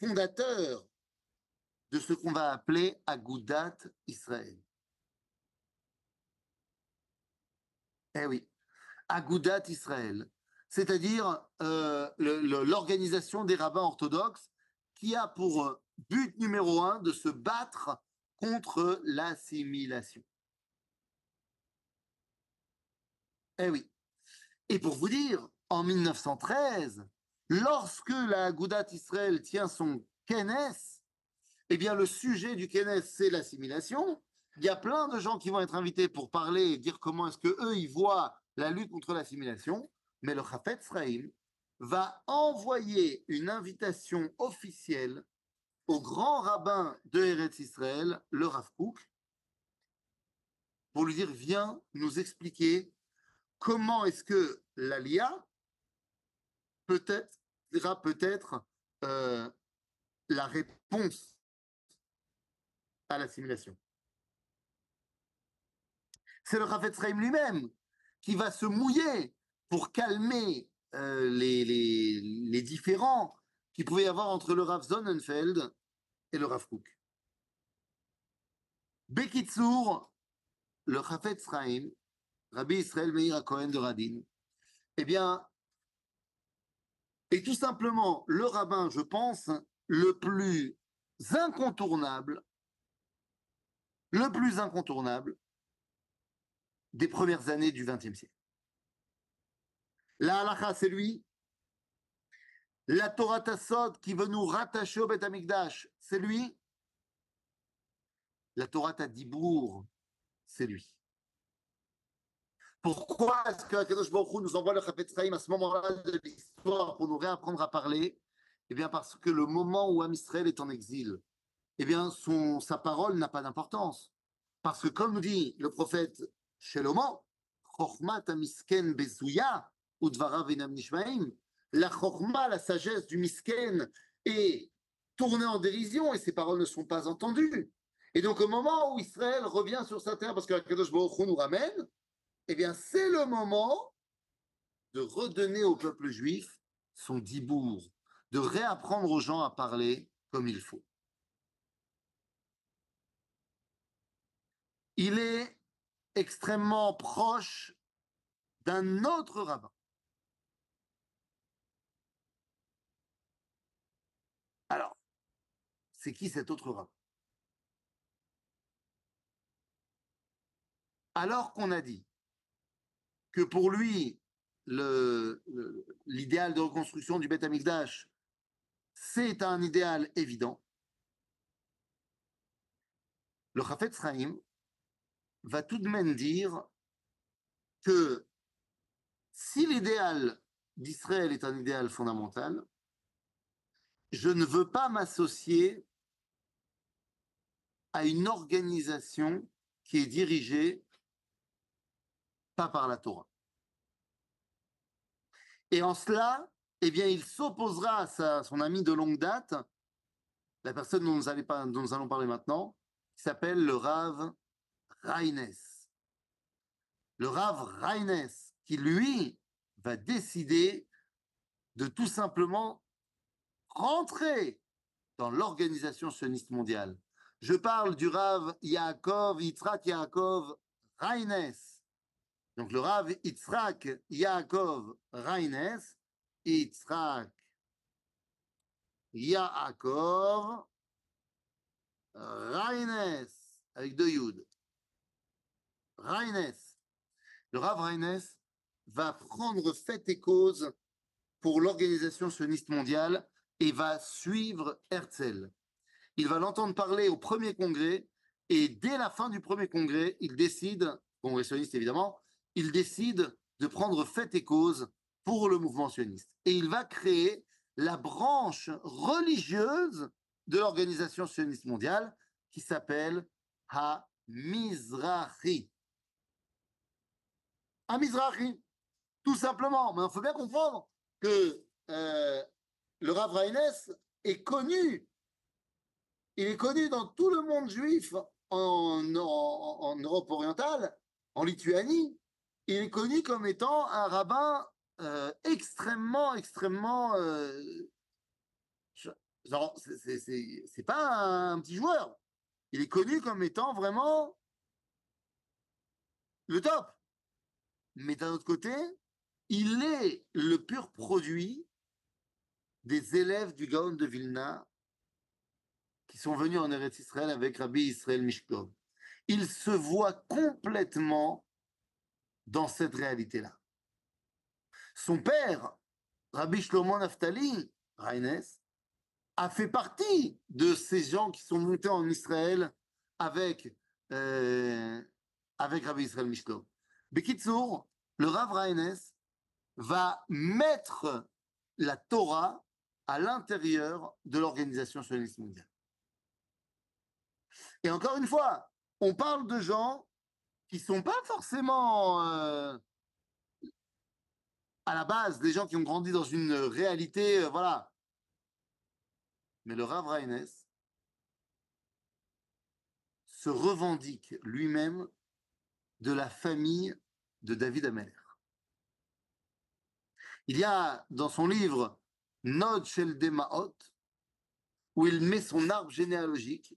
fondateurs de ce qu'on va appeler Agudat Israël. Eh oui, Agudat Israël, c'est-à-dire euh, l'organisation des rabbins orthodoxes qui a pour but numéro un de se battre contre l'assimilation. Eh oui, et pour vous dire, en 1913, lorsque la Goudat Israël tient son Kenes, eh bien le sujet du Kenes, c'est l'assimilation. Il y a plein de gens qui vont être invités pour parler et dire comment est-ce que eux ils voient la lutte contre l'assimilation. Mais le Chafetz Chaim va envoyer une invitation officielle au grand rabbin de Eretz Israël, le Rav Kook, pour lui dire viens nous expliquer comment est-ce que l'ALIA peut-être peut-être euh, la réponse à l'assimilation. C'est le Rafet Sraim lui-même qui va se mouiller pour calmer euh, les, les, les, différends qu'il pouvait y avoir entre le Rav Sonnenfeld et le Rav Kook. Bekitsour, le Rafet Sraim, Rabbi Israël Meir Cohen de Radin, eh bien, est tout simplement le rabbin, je pense, le plus incontournable, le plus incontournable des premières années du XXe siècle. La halakha, c'est lui. La Torah Tassod, qui veut nous rattacher au Beth Amikdash, c'est lui. La Torah Tadibour, c'est lui. Pourquoi est-ce que Kadosh nous envoie le Chafetz Chaim à ce moment-là de l'histoire pour nous réapprendre à parler? Eh bien, parce que le moment où Am est en exil, eh bien, son, sa parole n'a pas d'importance. Parce que, comme dit le prophète Shelomo, la Chochma, la sagesse du Misken, est tournée en dérision et ses paroles ne sont pas entendues. Et donc, au moment où Israël revient sur sa terre, parce que Kadosh Baruch nous ramène, eh bien, c'est le moment de redonner au peuple juif son dibour, de réapprendre aux gens à parler comme il faut. Il est extrêmement proche d'un autre rabbin. Alors, c'est qui cet autre rabbin? Alors qu'on a dit que pour lui, l'idéal de reconstruction du Beth Amikdash, c'est un idéal évident. Le Chafetz Chaim va tout de même dire que si l'idéal d'Israël est un idéal fondamental, je ne veux pas m'associer à une organisation qui est dirigée pas par la Torah. Et en cela, eh bien, il s'opposera à son ami de longue date, la personne dont nous, allons parler maintenant, qui s'appelle le Rav Raines. le Rav Reines, qui lui va décider de tout simplement rentrer dans l'organisation sioniste mondiale. Je parle du Rav Yaakov, Yitzhak Yaakov Reines. Donc le Rav Yitzhak Yaakov Reines, Yitzhak Yaakov Reines, avec deux Yud. Reines. Le Rav Reines va prendre fait et cause pour l'organisation sioniste mondiale et va suivre Herzl. Il va l'entendre parler au premier congrès et dès la fin du premier congrès, il décide, congrès sioniste évidemment, il décide de prendre fait et cause pour le mouvement sioniste. Et il va créer la branche religieuse de l'organisation sioniste mondiale qui s'appelle Ha-Mizrahi. Ha-Mizrahi, tout simplement. Mais il faut bien comprendre que euh, le Rav Reines est connu. Il est connu dans tout le monde juif en, Europe orientale, en Lituanie. Il est connu comme étant un rabbin euh, extrêmement, extrêmement. Euh, genre, c'est pas un petit joueur. Il est connu comme étant vraiment le top. Mais d'un autre côté, il est le pur produit des élèves du Gaon de Vilna qui sont venus en Eretz Israël avec Rabbi Israël Mishkov. Il se voit complètement dans cette réalité-là. Son père, Rabbi Shlomo Naftali, Reines, a fait partie de ces gens qui sont montés en Israël avec, euh, avec Rabbi Israël Mishkov. Bekitsour, le Rav Reines va mettre la Torah à l'intérieur de l'organisation sioniste mondiale. Et encore une fois, on parle de gens qui sont pas forcément euh, à la base des gens qui ont grandi dans une réalité, euh, voilà. Mais le Rav Reines se revendique lui-même de la famille de David Amer. Il y a dans son livre Nod Shel Demaot, où il met son arbre généalogique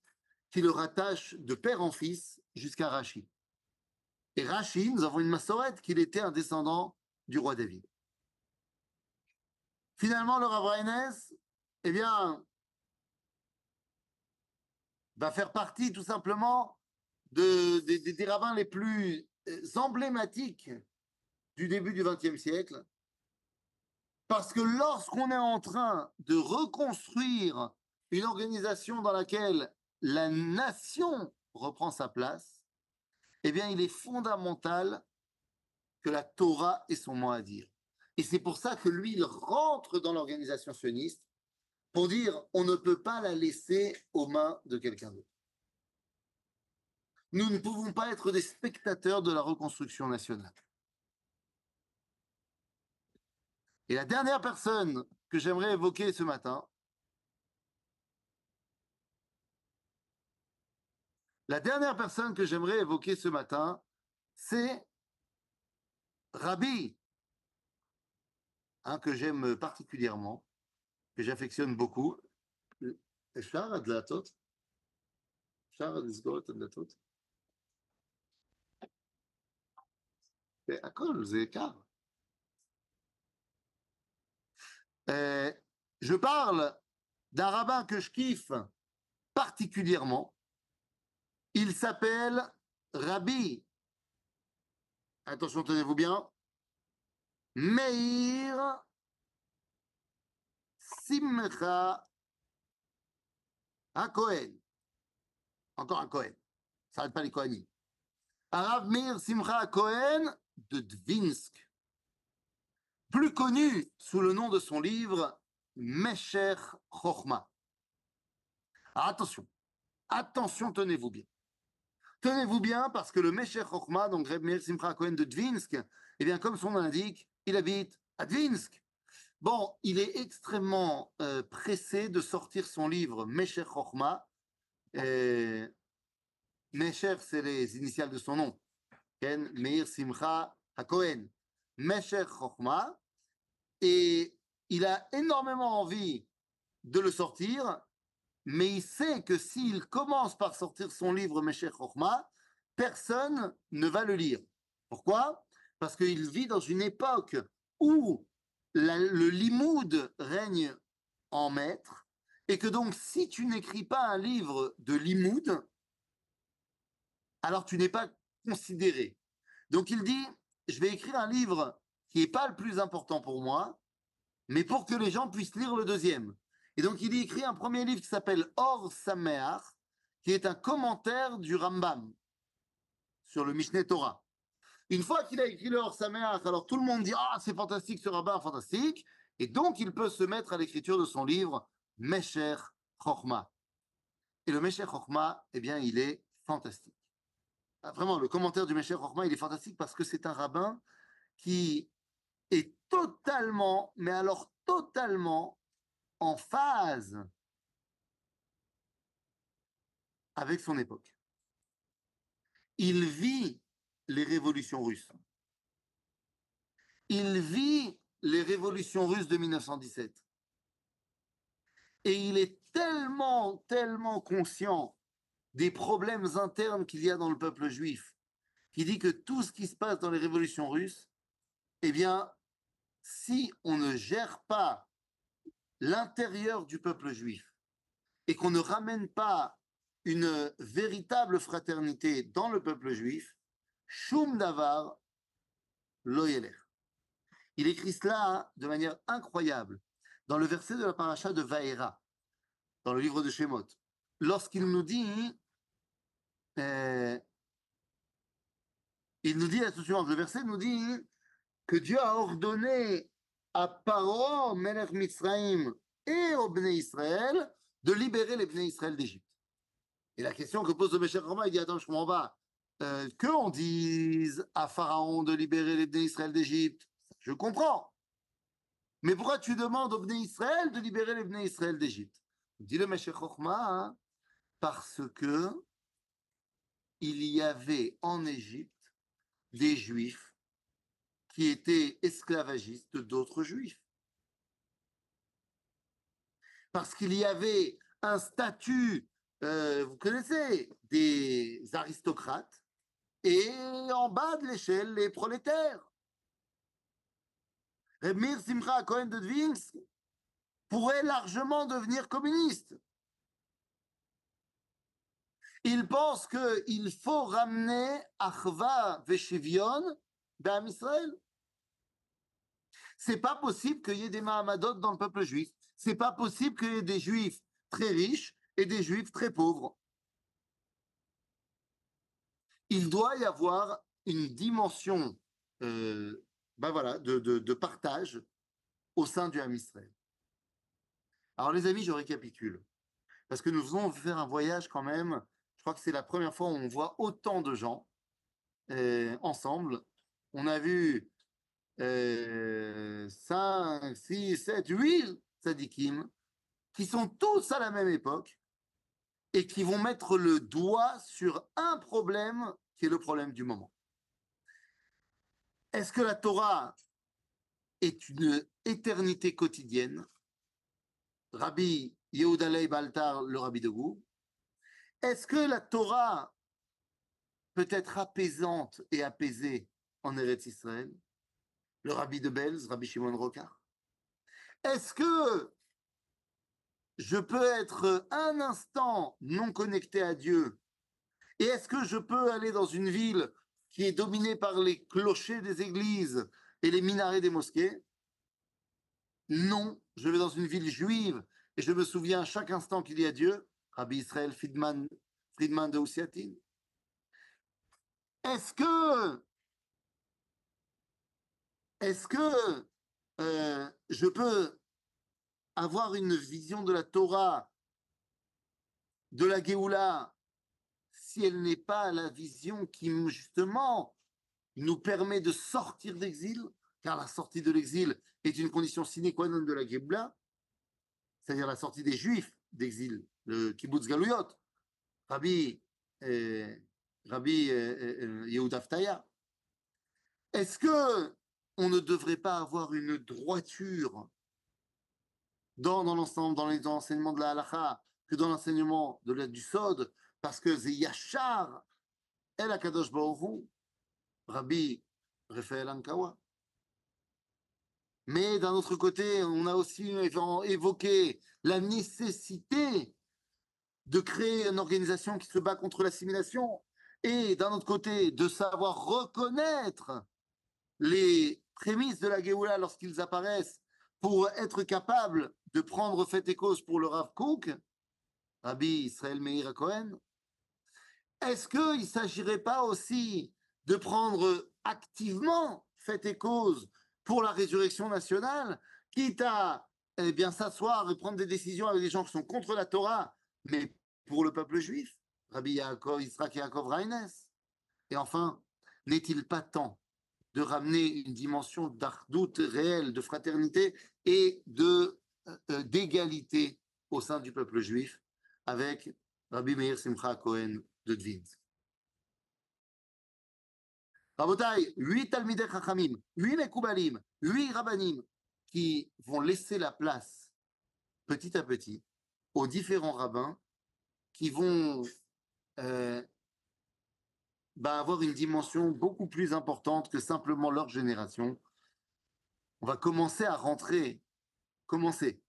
qui le rattache de père en fils jusqu'à Rachi. Et Rachi, nous avons une massorette qu'il était un descendant du roi David. Finalement, le Rav eh bien, va faire partie tout simplement de, des rabbins les plus euh, emblématiques du début du XXe siècle, parce que lorsqu'on est en train de reconstruire une organisation dans laquelle la nation reprend sa place, eh bien, il est fondamental que la Torah ait son mot à dire. Et c'est pour ça que lui, il rentre dans l'organisation sioniste pour dire on ne peut pas la laisser aux mains de quelqu'un d'autre. Nous ne pouvons pas être des spectateurs de la reconstruction nationale. Et la dernière personne que j'aimerais évoquer ce matin, la dernière personne que j'aimerais évoquer ce matin, c'est Rabbi, hein, que j'aime particulièrement, que j'affectionne beaucoup. אפשר הדלתות? אפשר לסגור את הדלתות? הכל, זה יקר. Euh, je parle d'un rabbin que je kiffe particulièrement. il s'appelle Rabbi, attention, tenez-vous bien, Meir Simcha Cohen. Encore un Cohen. Ça n'arrête pas les Kohanim. Arabe Meir Simcha Cohen de Dvinsk plus connu sous le nom de son livre Mesher Chochma. attention, attention, tenez-vous bien. Tenez-vous bien parce que le Mesher Chochma, donc Reb Meir Simcha Cohen de Dvinsk, eh bien, comme son nom l'indique, il habite à Dvinsk. Bon, il est extrêmement euh, pressé de sortir son livre Mesher Chochma. Mesher, c'est les initiales de son nom. Ken Meir Simcha HaKohen, Mesher et il a énormément envie de le sortir, mais il sait que s'il commence par sortir son livre Mesher Chochma, personne ne va le lire. Pourquoi? Parce qu'il vit dans une époque où le limoud règne en maître, et que donc si tu n'écris pas un livre de limoud, alors tu n'es pas considéré. Donc il dit, je vais écrire un livre qui n'est pas le plus important pour moi, mais pour que les gens puissent lire le deuxième. Et donc il écrit un premier livre qui s'appelle Or Sameach, qui est un commentaire du Rambam sur le Mishneh Torah. Une fois qu'il a écrit le Or Sameach, alors tout le monde dit Ah, c'est fantastique ce rabbin, fantastique. Et donc il peut se mettre à l'écriture de son livre Mesher Chochma. Et le Mesher Chochma, eh bien, il est fantastique. Ah, vraiment, le commentaire du Mesher Chochma, il est fantastique parce que c'est un rabbin qui est totalement, mais alors totalement en phase avec son époque. Il vit les révolutions russes. Il vit les révolutions russes de 1917. Et il est tellement, tellement conscient des problèmes internes qu'il y a dans le peuple juif, qui dit que tout ce qui se passe dans les révolutions russes, eh bien, si on ne gère pas l'intérieur du peuple juif et qu'on ne ramène pas une véritable fraternité dans le peuple juif, Shum Davar Loyeler. Il écrit cela de manière incroyable dans le verset de la paracha de Vaera, dans le livre de Shemot, lorsqu'il nous dit, euh, il nous dit la suivante, le verset nous dit que Dieu a ordonné à Paro, Melech Mitzrayim, et au Bnei Israël de libérer les Bnei Israël d'Égypte. Et la question que pose le Mesher Roma, il dit Attends, je comprends pas. Euh, que on dise à Pharaon de libérer les Bnei Israël d'Égypte, je comprends. Mais pourquoi tu demandes aux Bnei Israël de libérer les Bnei Israël d'Égypte? Dit le Chochma, hein, parce que il y avait en Égypte des Juifs qui étaient esclavagistes d'autres juifs. Parce qu'il y avait un statut, euh, vous connaissez, des aristocrates, et en bas de l'échelle, les prolétaires. Remir Simcha Cohen de Dvinsk pourrait largement devenir communiste. Il pense qu'il faut ramener Achva Veshivion d'Am Israël. C'est pas possible qu'il y ait des Mahamadot dans le peuple juif. C'est pas possible qu'il y ait des juifs très riches et des juifs très pauvres. Il doit y avoir une dimension euh, ben voilà, de, partage au sein du Ham Israël. Alors les amis, je récapitule. Parce que nous venons faire un voyage quand même. Je crois que c'est la première fois où on voit autant de gens euh, ensemble on a vu euh, 5, 6, 7, 8 tzadikim qui sont tous à la même époque et qui vont mettre le doigt sur un problème qui est le problème du moment. Est-ce que la Torah est une éternité quotidienne? Rabbi Yehuda Baltar, le rabbi de Gou. Est-ce que la Torah peut être apaisante et apaisée? En Eretz Israël, le rabbi de Belz, Rabbi Shimon Rokar. Est-ce que je peux être un instant non connecté à Dieu Et est-ce que je peux aller dans une ville qui est dominée par les clochers des églises et les minarets des mosquées? Non, je vais dans une ville juive et je me souviens chaque instant qu'il y a Dieu. Rabbi Israël Friedman, Friedman de Oussiatine. Est-ce que est-ce que euh, je peux avoir une vision de la Torah, de la Géoula, si elle n'est pas la vision qui, justement, nous permet de sortir d'exil, car la sortie de l'exil est une condition sine qua non de la Géoula, c'est-à-dire la sortie des Juifs d'exil, le kibbutz Galouyot, Rabbi, euh, Rabbi euh, Yehuda Est-ce que on ne devrait pas avoir une droiture dans, dans l'ensemble, dans les enseignements de la halakha, que dans l'enseignement de la, du Sod, parce que Yachar El Akadosh Baruch Rabbi Raphaël Ankawa. Mais d'un autre côté, on a aussi évoqué la nécessité de créer une organisation qui se bat contre l'assimilation et d'un autre côté, de savoir reconnaître les prémices de la Géoula lorsqu'ils apparaissent pour être capable de prendre fait et cause pour le Rav Kook, Rabbi Israël Meir Cohen, est-ce qu'il ne s'agirait pas aussi de prendre activement fait et cause pour la résurrection nationale, quitte à eh bien s'asseoir et prendre des décisions avec des gens qui sont contre la Torah, mais pour le peuple juif? Rabbi Yaakov, Yitzhak Yaakov Raines Et enfin, n'est-il pas temps de ramener une dimension d'ardoute réelle, de fraternité et de euh, euh, d'égalité au sein du peuple juif avec Rabbi Meir Simcha Cohen de Dvin. Rabotai, huit Talmidei Chachamim, huit Mekoubalim, huit Rabbanim qui vont laisser la place petit à petit aux différents rabbins qui vont euh, bah, avoir une dimension beaucoup plus importante que simplement leur génération. On va commencer à rentrer, commencer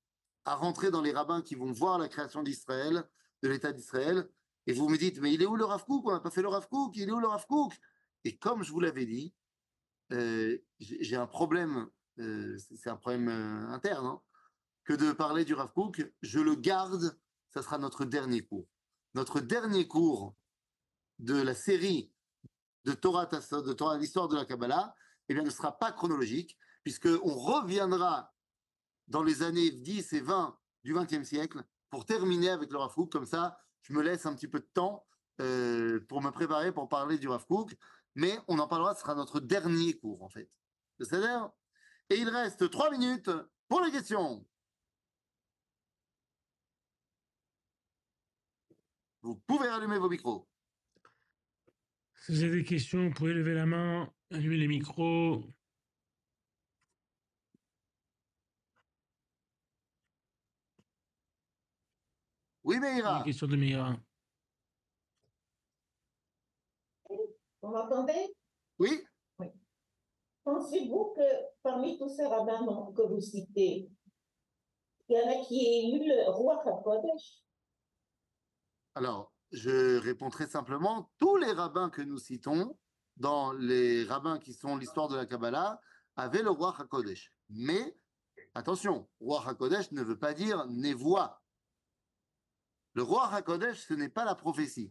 à rentrer dans les rabbins qui vont voir la création d'Israël, de l'État d'Israël, et vous me dites, mais il est où le Rav On n'a pas fait le Rav il est où le Rav Et comme je vous l'avais dit, euh, j'ai un problème, euh, c'est un problème interne, hein, que de parler du Rav je le garde, ça sera notre dernier cours. Notre dernier cours de la série de Torah, de Torah, l'histoire de la Kabbalah, eh bien, ne sera pas chronologique, puisqu'on reviendra dans les années 10 et 20 du XXe siècle pour terminer avec le Rav Comme ça, je me laisse un petit peu de temps euh, pour me préparer pour parler du Rav mais on en parlera, ce sera notre dernier cours, en fait. C'est-à-dire Et il reste trois minutes pour les questions. Vous pouvez allumer vos micros. Si vous avez des questions, vous pouvez lever la main, allumer les micros. Oui, Meira. Une question de Meira. Vous m'entendez? Oui. Oui. Pensez-vous que parmi tous ces rabbins que vous citez, il y en a qui aient eu le roi Hakodesh alors, je réponds très simplement, tous les rabbins que nous citons, dans les rabbins qui sont l'histoire de la Kabbalah, avaient le roi HaKodesh. Mais, attention, roi HaKodesh ne veut pas dire névoie. Le roi HaKodesh, ce n'est pas la prophétie.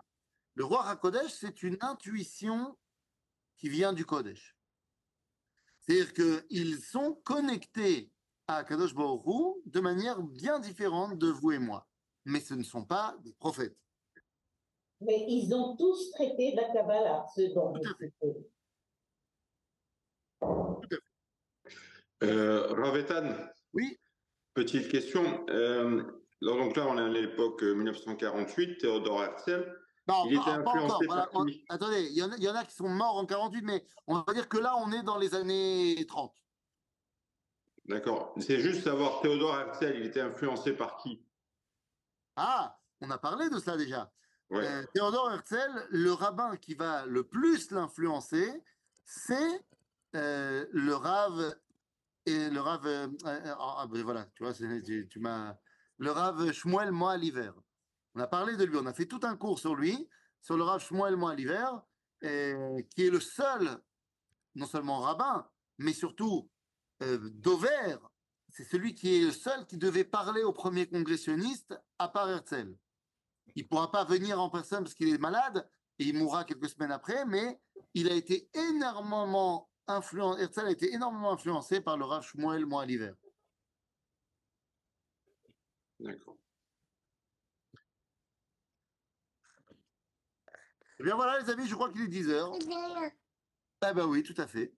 Le roi HaKodesh, c'est une intuition qui vient du Kodesh. C'est-à-dire qu'ils sont connectés à Kadosh Baruch de manière bien différente de vous et moi. Mais ce ne sont pas des prophètes. Mais ils ont tous traité de la Kabbalah, ce dont vous euh, Ravetan. Oui. Petite question. Euh, donc là, on est à l'époque 1948, Théodore Herzl. Non, il était influencé par Attendez, il y, en a, il y, en a, qui sont morts en 48, mais on va dire que là, on est dans les années 30. D'accord. C'est juste savoir, Théodore Herzl, il était influencé par qui? Ah, on a parlé de ça déjà. Euh, Théodore Herzl, le rabbin qui va le plus l'influencer, c'est euh, le Rav et le Rav. Euh, ah, ben voilà, tu vois, tu, m'as le Rav Shmuel l'hiver. On a parlé de lui, on a fait tout un cours sur lui, sur le Rav Shmuel l'hiver, qui est le seul, non seulement rabbin, mais surtout Dover. C'est celui qui est le seul qui devait parler au premier congressionniste à part Herzl. Il ne pourra pas venir en personne parce qu'il est malade et il mourra quelques semaines après, mais il a été énormément influencé, Herzl a été énormément influencé par le Rav Shmuel l'hiver. D'accord. Eh bien voilà les amis, je crois qu'il est 10 heures. Eh ben oui, tout à fait.